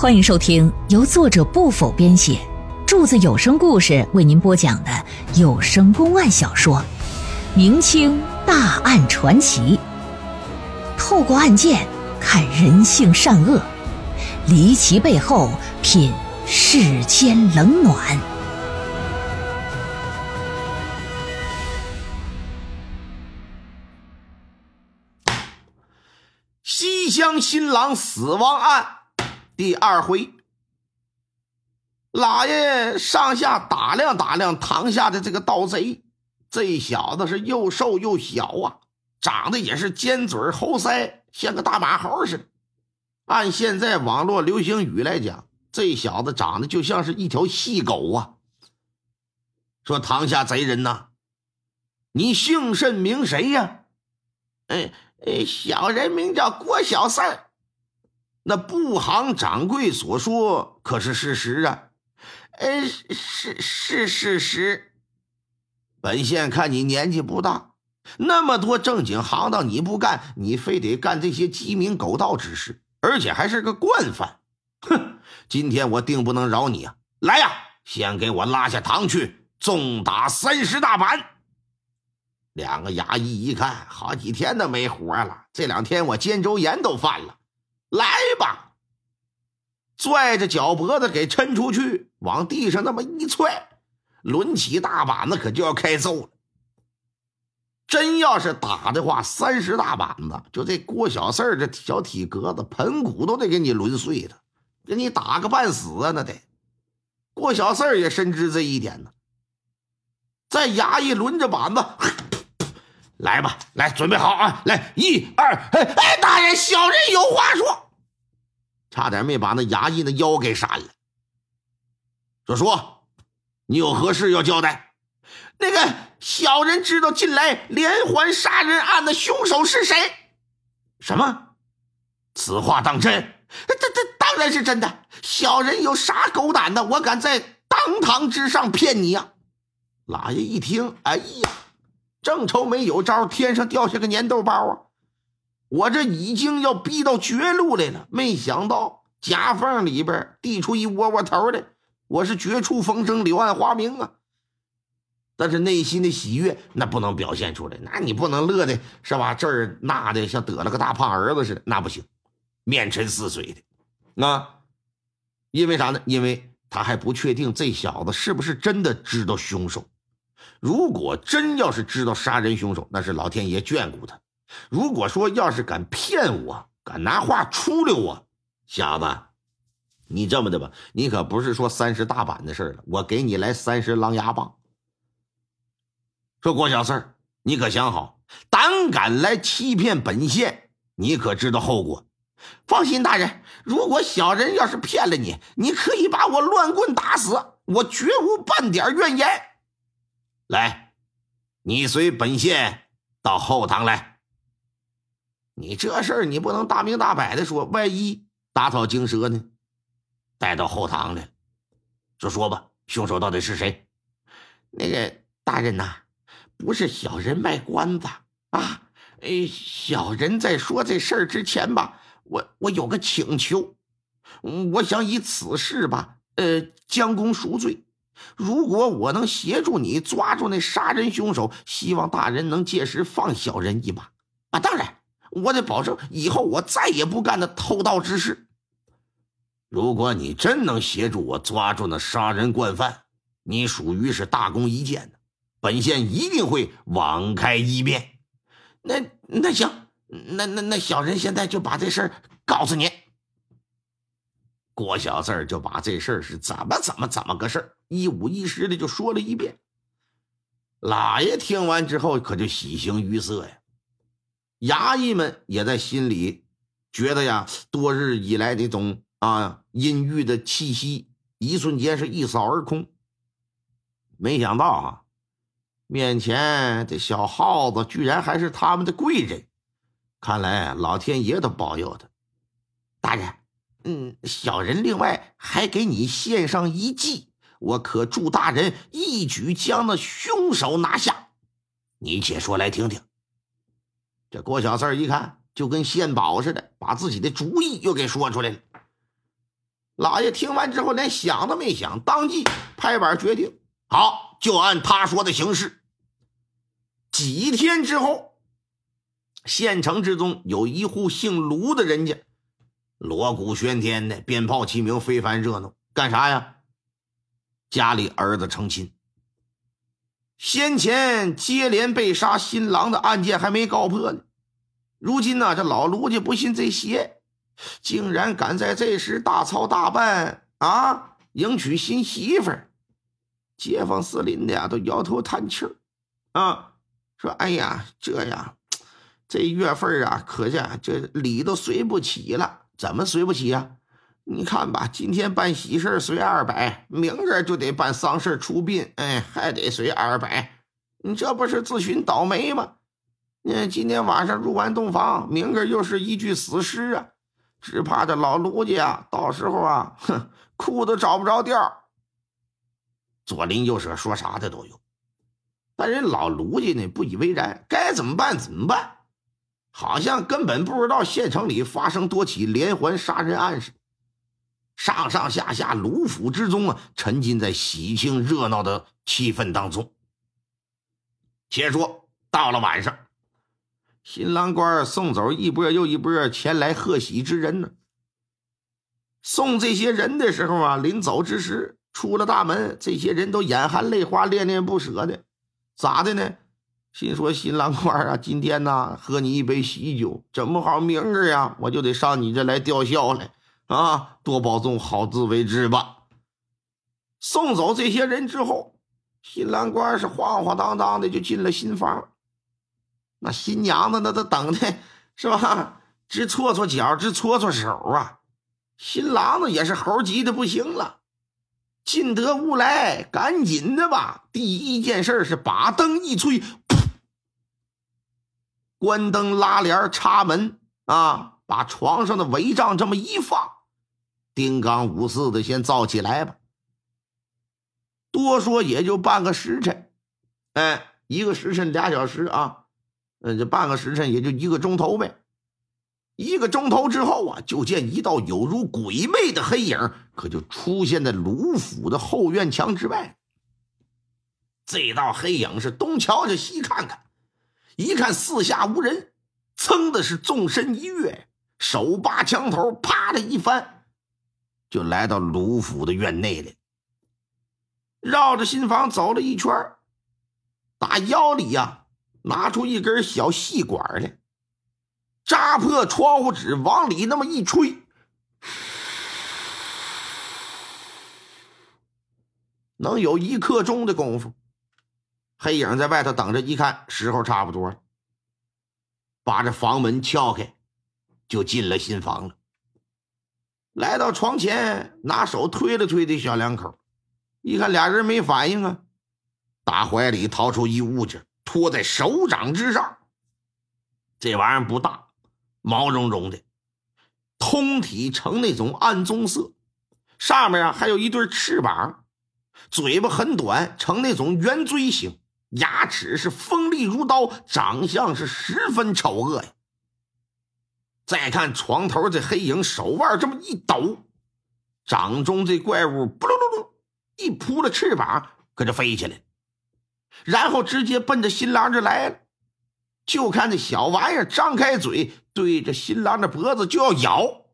欢迎收听由作者不否编写，柱子有声故事为您播讲的有声公案小说《明清大案传奇》，透过案件看人性善恶，离奇背后品世间冷暖。西乡新郎死亡案。第二回，老爷上下打量打量堂下的这个盗贼，这小子是又瘦又小啊，长得也是尖嘴猴腮，像个大马猴似的。按现在网络流行语来讲，这小子长得就像是一条细狗啊。说堂下贼人呐，你姓甚名谁呀？哎哎，小人名叫郭小三。那布行掌柜所说可是事实啊？呃，是是事实。本县看你年纪不大，那么多正经行当你不干，你非得干这些鸡鸣狗盗之事，而且还是个惯犯。哼！今天我定不能饶你啊！来呀，先给我拉下堂去，重打三十大板。两个衙役一看，好几天都没活了，这两天我肩周炎都犯了。来吧！拽着脚脖子给抻出去，往地上那么一踹，抡起大板子可就要开揍了。真要是打的话，三十大板子，就这郭小四这小体格子，盆骨都得给你抡碎了，给你打个半死啊！那得。郭小四也深知这一点呢，在衙役抡着板子。来吧，来，准备好啊！来，一二，哎哎，大人，小人有话说，差点没把那衙役的腰给闪了。说说，你有何事要交代？那个小人知道近来连环杀人案的凶手是谁？什么？此话当真？这这当然是真的。小人有啥狗胆的？我敢在当堂之上骗你呀！老爷一听，哎呀！正愁没有招，天上掉下个粘豆包啊！我这已经要逼到绝路来了，没想到夹缝里边递出一窝窝头来，我是绝处逢生，柳暗花明啊！但是内心的喜悦那不能表现出来，那你不能乐的是吧？这儿那的像得了个大胖儿子似的，那不行，面沉似水的啊！因为啥呢？因为他还不确定这小子是不是真的知道凶手。如果真要是知道杀人凶手，那是老天爷眷顾他。如果说要是敢骗我，敢拿话出溜我，小子，你这么的吧，你可不是说三十大板的事了，我给你来三十狼牙棒。说郭小四儿，你可想好，胆敢来欺骗本县，你可知道后果？放心，大人，如果小人要是骗了你，你可以把我乱棍打死，我绝无半点怨言。来，你随本县到后堂来。你这事儿你不能大明大摆的说，万一打草惊蛇呢？带到后堂来，就说吧，凶手到底是谁？那个大人呐，不是小人卖关子啊。哎，小人在说这事儿之前吧，我我有个请求，我想以此事吧，呃，将功赎罪。如果我能协助你抓住那杀人凶手，希望大人能届时放小人一马啊！当然，我得保证以后我再也不干那偷盗之事。如果你真能协助我抓住那杀人惯犯，你属于是大功一件，本县一定会网开一面。那那行，那那那小人现在就把这事儿告诉你。郭小四就把这事儿是怎么怎么怎么个事儿，一五一十的就说了一遍。老爷听完之后可就喜形于色呀，衙役们也在心里觉得呀，多日以来那种啊阴郁的气息，一瞬间是一扫而空。没想到啊，面前这小耗子居然还是他们的贵人，看来老天爷都保佑他，大人。嗯，小人另外还给你献上一计，我可助大人一举将那凶手拿下。你且说来听听。这郭小四，一看就跟献宝似的，把自己的主意又给说出来了。老爷听完之后，连想都没想，当即拍板决定：好，就按他说的行事。几天之后，县城之中有一户姓卢的人家，锣鼓喧天的，鞭炮齐鸣，非凡热闹。干啥呀？家里儿子成亲。先前接连被杀新郎的案件还没告破呢，如今呢，这老卢家不信这邪，竟然敢在这时大操大办啊，迎娶新媳妇儿。街坊四邻的呀，都摇头叹气儿啊，说：“哎呀，这呀，这月份啊，可见这礼都随不起了。怎么随不起呀？你看吧，今天办喜事随二百，明儿就得办丧事出殡，哎，还得随二百。你这不是自寻倒霉吗？你今天晚上入完洞房，明儿又是一具死尸啊！只怕这老卢家啊，到时候啊，哼，哭都找不着调。左邻右舍说啥的都有，但人老卢家呢不以为然，该怎么办怎么办，好像根本不知道县城里发生多起连环杀人案似的。上上下下卢府之中啊，沉浸在喜庆热闹的气氛当中。且说到了晚上，新郎官送走一波又一波前来贺喜之人呢。送这些人的时候啊，临走之时。出了大门，这些人都眼含泪花、恋恋不舍的，咋的呢？心说新郎官啊，今天呢喝你一杯喜酒，整不好明儿呀，我就得上你这来吊孝来啊！多保重，好自为之吧。送走这些人之后，新郎官是晃晃荡荡的就进了新房。那新娘子那都等的是吧？直搓搓脚，直搓搓手啊！新郎子也是猴急的不行了。进得屋来，赶紧的吧！第一件事是把灯一吹，关灯拉帘插门啊，把床上的帷帐这么一放，丁刚五四的先造起来吧。多说也就半个时辰，哎，一个时辰俩小时啊，嗯，这半个时辰也就一个钟头呗。一个钟头之后啊，就见一道有如鬼魅的黑影，可就出现在卢府的后院墙之外。这道黑影是东瞧瞧西看看，一看四下无人，噌的是纵身一跃，手拔枪头，啪的一翻，就来到卢府的院内了。绕着新房走了一圈，打腰里呀拿出一根小细管来。扎破窗户纸，往里那么一吹，能有一刻钟的功夫。黑影在外头等着，一看时候差不多了，把这房门撬开，就进了新房了。来到床前，拿手推了推这小两口，一看俩人没反应啊，打怀里掏出一物件，托在手掌之上。这玩意儿不大。毛茸茸的，通体呈那种暗棕色，上面啊还有一对翅膀，嘴巴很短，呈那种圆锥形，牙齿是锋利如刀，长相是十分丑恶呀。再看床头这黑影，手腕这么一抖，掌中这怪物扑噜噜噜一扑了翅膀，搁这飞起来，然后直接奔着新郎这来了。就看这小玩意儿张开嘴，对着新郎的脖子就要咬。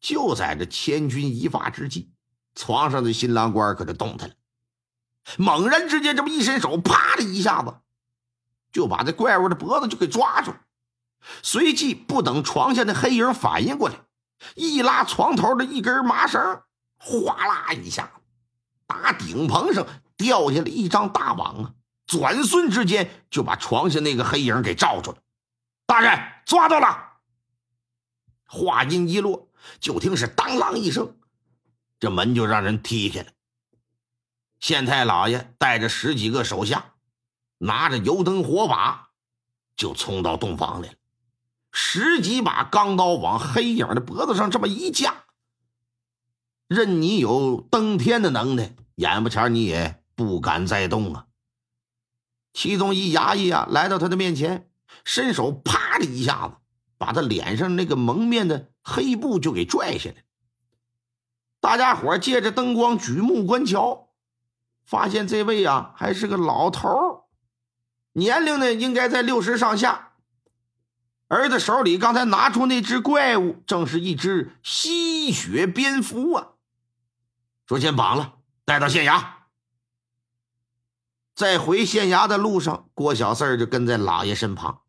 就在这千钧一发之际，床上的新郎官可就动弹了，猛然之间这么一伸手，啪的一下子就把这怪物的脖子就给抓住了。随即不等床下的黑影反应过来，一拉床头的一根麻绳，哗啦一下，打顶棚上掉下来一张大网啊！转瞬之间，就把床下那个黑影给罩住了。大人抓到了！话音一落，就听是当啷一声，这门就让人踢开了。县太老爷带着十几个手下，拿着油灯火把，就冲到洞房来了。十几把钢刀往黑影的脖子上这么一架，任你有登天的能耐，眼巴前你也不敢再动啊！其中一衙役啊，来到他的面前，伸手啪的一下子，把他脸上那个蒙面的黑布就给拽下来。大家伙借着灯光举目观瞧，发现这位啊还是个老头儿年龄呢应该在六十上下。儿子手里刚才拿出那只怪物，正是一只吸血蝙蝠啊！说先绑了，带到县衙。在回县衙的路上，郭小四儿就跟在老爷身旁。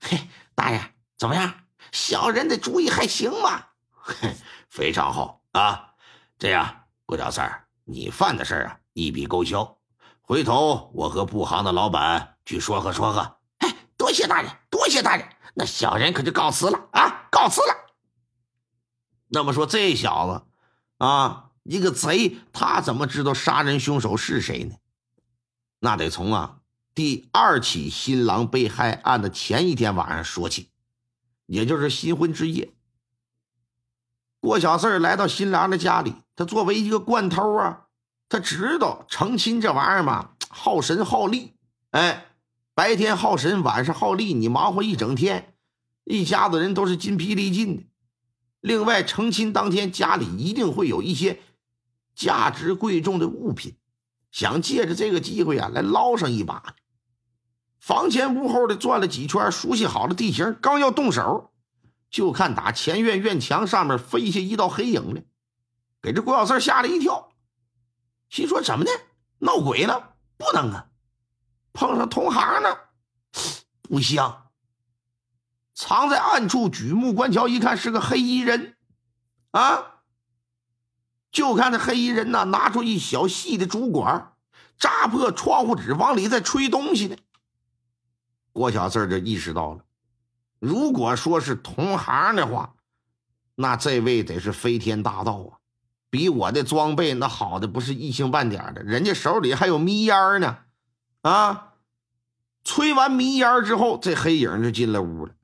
嘿，大人怎么样？小人的主意还行吗？嘿，非常好啊！这样，郭小四儿你犯的事啊，一笔勾销。回头我和布行的老板去说和说和。哎，多谢大人，多谢大人。那小人可就告辞了啊，告辞了。那么说，这小子啊，一个贼，他怎么知道杀人凶手是谁呢？那得从啊第二起新郎被害案的前一天晚上说起，也就是新婚之夜。郭小四来到新郎的家里，他作为一个惯偷啊，他知道成亲这玩意儿嘛，耗神耗力，哎。白天耗神，晚上耗力，你忙活一整天，一家子人都是筋疲力尽的。另外，成亲当天家里一定会有一些价值贵重的物品，想借着这个机会啊来捞上一把。房前屋后的转了几圈，熟悉好了地形，刚要动手，就看打前院院墙上面飞下一道黑影来，给这郭小四吓了一跳，心说怎么的，闹鬼了？不能啊！碰上同行呢，不像。藏在暗处举目观瞧，一看是个黑衣人，啊！就看这黑衣人呢，拿出一小细的竹管，扎破窗户纸，往里再吹东西呢。郭小四就意识到了，如果说是同行的话，那这位得是飞天大盗啊！比我的装备那好的不是一星半点的，人家手里还有迷烟呢，啊！吹完迷烟之后，这黑影就进了屋了。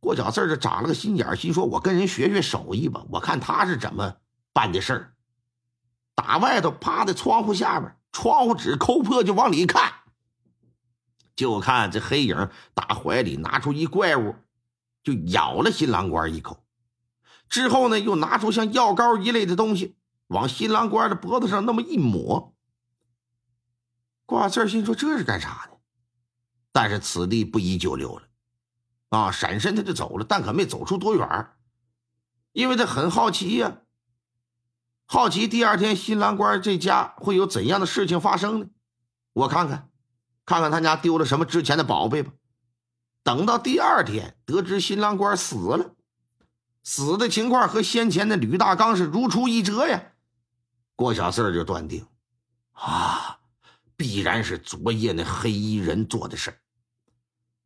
郭小四就长了个心眼，心说：“我跟人学学手艺吧，我看他是怎么办的事儿。”打外头趴在窗户下边，窗户纸抠破就往里看，就看这黑影打怀里拿出一怪物，就咬了新郎官一口。之后呢，又拿出像药膏一类的东西，往新郎官的脖子上那么一抹。挂字心说：“这是干啥的？”但是此地不宜久留了，啊，闪身他就走了，但可没走出多远，因为他很好奇呀，好奇第二天新郎官这家会有怎样的事情发生呢？我看看，看看他家丢了什么值钱的宝贝吧。等到第二天，得知新郎官死了，死的情况和先前的吕大刚是如出一辙呀。郭小四就断定，啊，必然是昨夜那黑衣人做的事。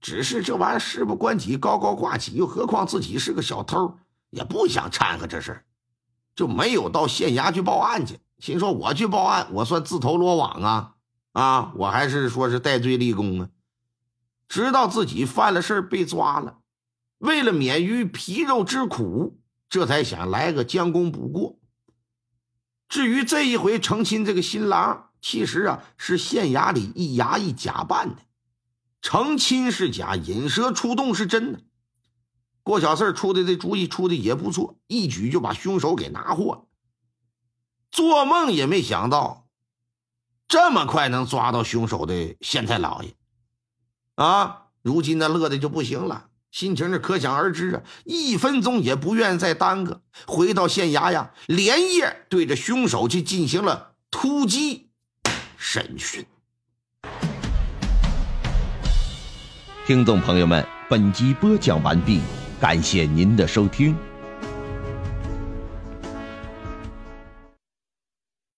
只是这玩意儿事不关己，高高挂起，又何况自己是个小偷，也不想掺和这事就没有到县衙去报案去。心说我去报案，我算自投罗网啊啊！我还是说是戴罪立功啊！知道自己犯了事被抓了，为了免于皮肉之苦，这才想来个将功补过。至于这一回成亲这个新郎，其实啊是县衙里一衙役假扮的。成亲是假，引蛇出洞是真的。郭小四出的这主意出的也不错，一举就把凶手给拿获了。做梦也没想到，这么快能抓到凶手的县太老爷啊！如今那乐的就不行了，心情是可想而知啊！一分钟也不愿再耽搁，回到县衙呀，连夜对着凶手去进行了突击审讯。听众朋友们，本集播讲完毕，感谢您的收听。